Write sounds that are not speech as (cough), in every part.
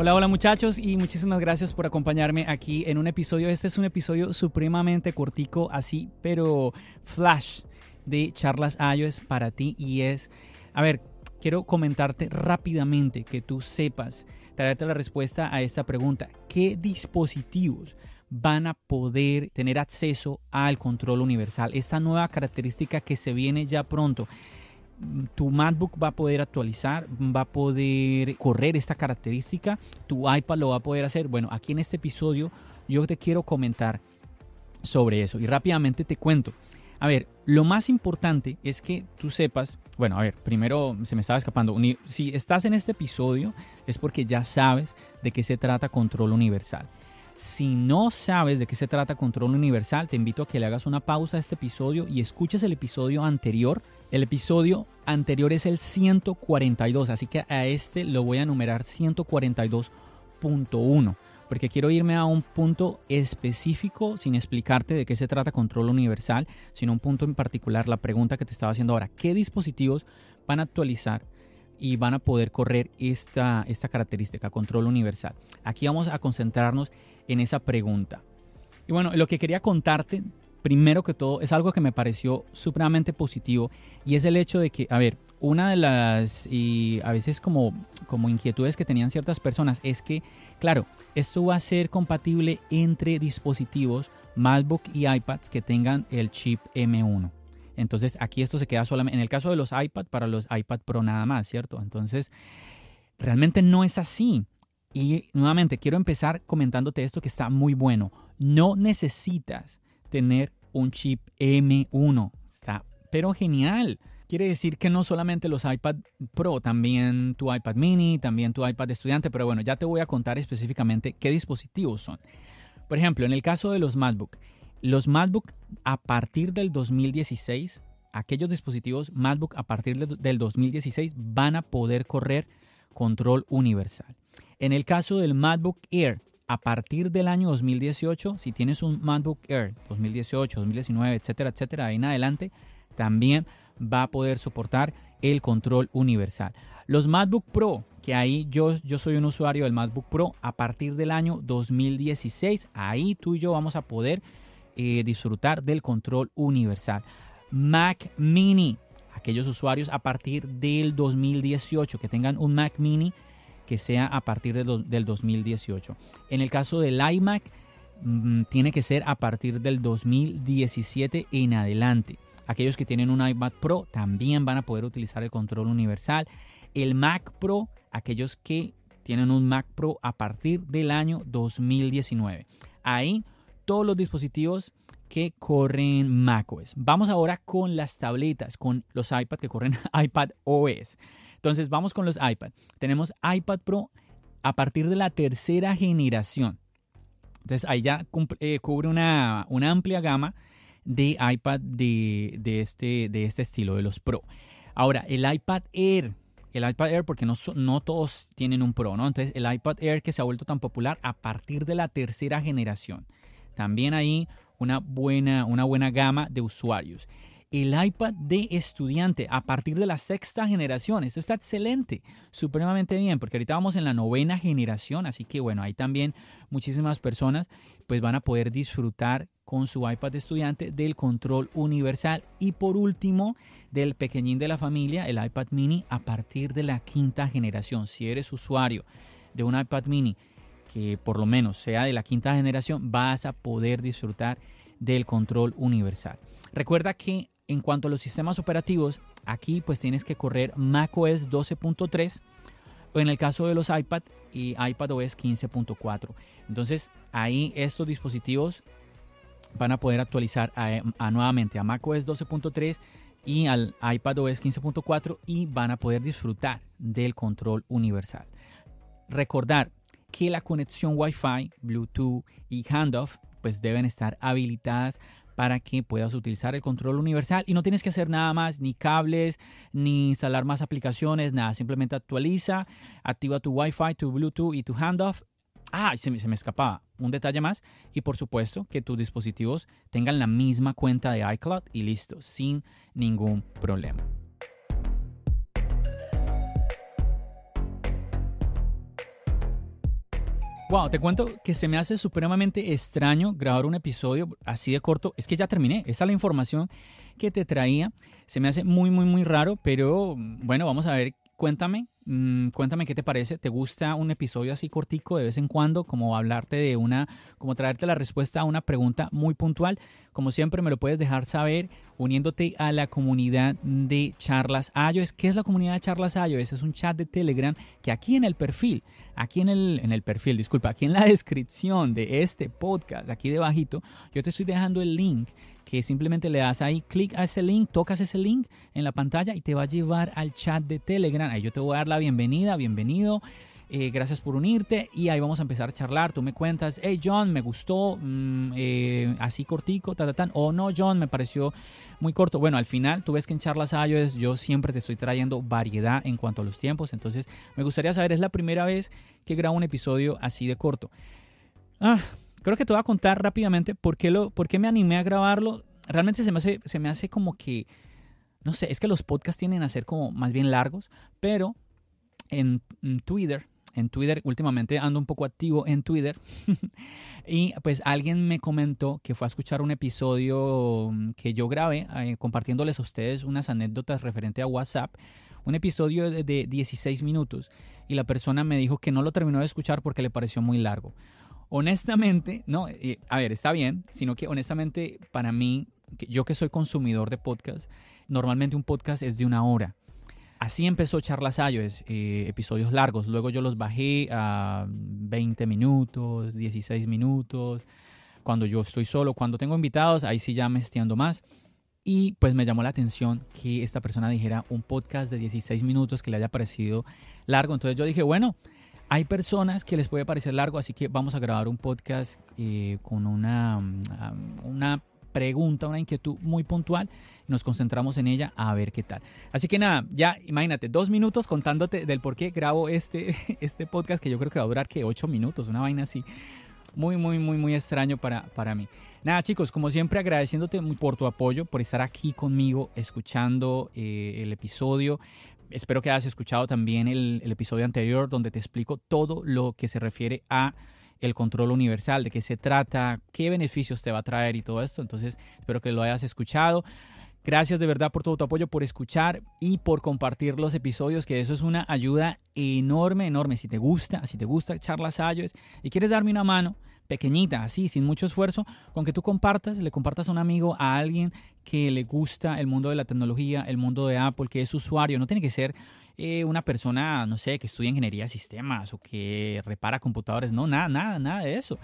Hola, hola muchachos y muchísimas gracias por acompañarme aquí en un episodio. Este es un episodio supremamente cortico, así, pero flash de charlas iOS para ti y es, a ver, quiero comentarte rápidamente que tú sepas, traerte la respuesta a esta pregunta. ¿Qué dispositivos van a poder tener acceso al control universal? Esta nueva característica que se viene ya pronto tu MacBook va a poder actualizar, va a poder correr esta característica, tu iPad lo va a poder hacer. Bueno, aquí en este episodio yo te quiero comentar sobre eso y rápidamente te cuento. A ver, lo más importante es que tú sepas, bueno, a ver, primero se me estaba escapando, si estás en este episodio es porque ya sabes de qué se trata control universal. Si no sabes de qué se trata control universal, te invito a que le hagas una pausa a este episodio y escuches el episodio anterior el episodio anterior es el 142, así que a este lo voy a numerar 142.1, porque quiero irme a un punto específico sin explicarte de qué se trata control universal, sino un punto en particular, la pregunta que te estaba haciendo ahora, ¿qué dispositivos van a actualizar? y van a poder correr esta, esta característica, control universal. Aquí vamos a concentrarnos en esa pregunta. Y bueno, lo que quería contarte primero que todo, es algo que me pareció supremamente positivo y es el hecho de que, a ver, una de las y a veces como, como inquietudes que tenían ciertas personas es que, claro, esto va a ser compatible entre dispositivos MacBook y iPads que tengan el chip M1. Entonces aquí esto se queda solamente, en el caso de los iPad, para los iPad Pro nada más, ¿cierto? Entonces, realmente no es así. Y nuevamente, quiero empezar comentándote esto que está muy bueno. No necesitas tener un chip M1. Está pero genial. Quiere decir que no solamente los iPad Pro, también tu iPad mini, también tu iPad estudiante, pero bueno, ya te voy a contar específicamente qué dispositivos son. Por ejemplo, en el caso de los MacBook, los MacBook a partir del 2016, aquellos dispositivos MacBook a partir del 2016 van a poder correr control universal. En el caso del MacBook Air, a partir del año 2018, si tienes un MacBook Air 2018, 2019, etcétera, etcétera, ahí en adelante, también va a poder soportar el control universal. Los MacBook Pro, que ahí yo, yo soy un usuario del MacBook Pro, a partir del año 2016, ahí tú y yo vamos a poder eh, disfrutar del control universal. Mac Mini, aquellos usuarios a partir del 2018 que tengan un Mac Mini, que sea a partir del 2018. En el caso del iMac, mm, tiene que ser a partir del 2017 en adelante. Aquellos que tienen un iMac Pro también van a poder utilizar el control universal. El Mac Pro, aquellos que tienen un Mac Pro a partir del año 2019. Ahí todos los dispositivos que corren macOS. Vamos ahora con las tabletas, con los iPad que corren (laughs) iPad OS. Entonces vamos con los iPad. Tenemos iPad Pro a partir de la tercera generación. Entonces ahí ya eh, cubre una, amplia gama de iPad de, este, de este estilo, de los Pro. Ahora, el iPad Air, el iPad Air, porque no, no todos tienen un Pro, ¿no? Entonces, el iPad Air que se ha vuelto tan popular a partir de la tercera generación. También ahí una buena, una buena gama de usuarios el iPad de estudiante a partir de la sexta generación. Eso está excelente, supremamente bien, porque ahorita vamos en la novena generación, así que bueno, ahí también muchísimas personas pues van a poder disfrutar con su iPad de estudiante del control universal y por último del pequeñín de la familia, el iPad mini a partir de la quinta generación. Si eres usuario de un iPad mini que por lo menos sea de la quinta generación, vas a poder disfrutar del control universal. Recuerda que en cuanto a los sistemas operativos, aquí pues tienes que correr macOS 12.3 o en el caso de los iPad y iPadOS 15.4. Entonces ahí estos dispositivos van a poder actualizar a, nuevamente a macOS 12.3 y al iPadOS 15.4 y van a poder disfrutar del control universal. Recordar que la conexión Wi-Fi, Bluetooth y handoff pues deben estar habilitadas para que puedas utilizar el control universal y no tienes que hacer nada más, ni cables, ni instalar más aplicaciones, nada, simplemente actualiza, activa tu Wi-Fi, tu Bluetooth y tu handoff. Ah, se me, se me escapaba un detalle más y por supuesto que tus dispositivos tengan la misma cuenta de iCloud y listo, sin ningún problema. Wow, te cuento que se me hace supremamente extraño grabar un episodio así de corto. Es que ya terminé. Esa es la información que te traía. Se me hace muy, muy, muy raro, pero bueno, vamos a ver. Cuéntame, mm, cuéntame qué te parece. ¿Te gusta un episodio así cortico de vez en cuando? Como hablarte de una, como traerte la respuesta a una pregunta muy puntual. Como siempre, me lo puedes dejar saber uniéndote a la comunidad de Charlas iOS. ¿Qué es la comunidad de Charlas iOS? Es un chat de Telegram que aquí en el perfil, aquí en el, en el perfil, disculpa, aquí en la (laughs) descripción de este podcast, aquí debajito, yo te estoy dejando el link que simplemente le das ahí clic a ese link, tocas ese link en la pantalla y te va a llevar al chat de Telegram. Ahí yo te voy a dar la bienvenida, bienvenido. Eh, gracias por unirte y ahí vamos a empezar a charlar. Tú me cuentas, hey John, me gustó, mm, eh, así cortico, ta. O no, John, me pareció muy corto. Bueno, al final, tú ves que en charlas iOS yo siempre te estoy trayendo variedad en cuanto a los tiempos. Entonces, me gustaría saber, es la primera vez que grabo un episodio así de corto. Ah, creo que te voy a contar rápidamente por qué, lo, por qué me animé a grabarlo. Realmente se me, hace, se me hace como que, no sé, es que los podcasts tienden a ser como más bien largos, pero en, Twitter, en Twitter, últimamente ando un poco activo en Twitter, (laughs) y pues alguien me comentó que fue a escuchar un episodio que yo grabé eh, compartiéndoles a ustedes unas anécdotas referente a WhatsApp, un episodio de, de 16 minutos, y la persona me dijo que no lo terminó de escuchar porque le pareció muy largo honestamente, no, a ver, está bien, sino que honestamente para mí, yo que soy consumidor de podcast, normalmente un podcast es de una hora. Así empezó Charlas iOS, eh, episodios largos. Luego yo los bajé a 20 minutos, 16 minutos. Cuando yo estoy solo, cuando tengo invitados, ahí sí ya me extiendo más. Y pues me llamó la atención que esta persona dijera un podcast de 16 minutos que le haya parecido largo. Entonces yo dije, bueno, hay personas que les puede parecer largo, así que vamos a grabar un podcast eh, con una, mm, una pregunta, una inquietud muy puntual y nos concentramos en ella a ver qué tal. Así que nada, ya imagínate, dos minutos contándote del por qué grabo este, (laughs) este podcast que yo creo que va a durar que ocho minutos, una vaina así. Muy, muy, muy, muy extraño para, para mí. Nada, chicos, como siempre, agradeciéndote por tu apoyo, por estar aquí conmigo, escuchando eh, el episodio espero que hayas escuchado también el, episodio anterior donde te explico todo lo que se refiere a el control universal, de qué se trata, qué beneficios te va a traer y todo esto. Entonces, espero que lo hayas escuchado. Gracias de verdad por todo tu apoyo, por escuchar y por compartir los episodios, que eso es una ayuda enorme, enorme. Si te gusta, si te gusta charlas iOS y quieres darme una mano, pequeñita, así, sin mucho esfuerzo, con que tú compartas, le compartas a un amigo, a alguien que le gusta el mundo de la tecnología, el mundo de Apple, que es usuario, no tiene que ser eh, una persona, no sé, que estudia ingeniería de sistemas o que repara computadores, no, nada, nada, nada de eso.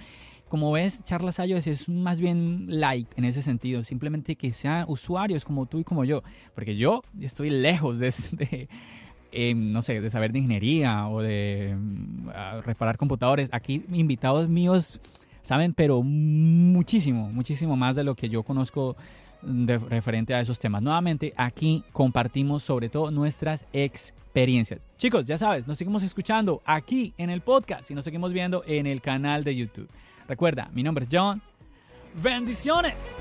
Como ves, Charlas iOS es más bien light en ese sentido, simplemente que sean usuarios como tú y como yo, porque yo estoy lejos de, (laughs) Em, no sé, de saber de ingeniería o de mm, reparar computadores. Aquí invitados míos saben, pero muchísimo, muchísimo más de lo que yo conozco referente a esos temas. Nuevamente, aquí compartimos sobre todo nuestras experiencias. Chicos, ya sabes, nos seguimos escuchando aquí en el podcast y nos seguimos viendo en el canal de YouTube. Recuerda, mi nombre es John. Bendiciones.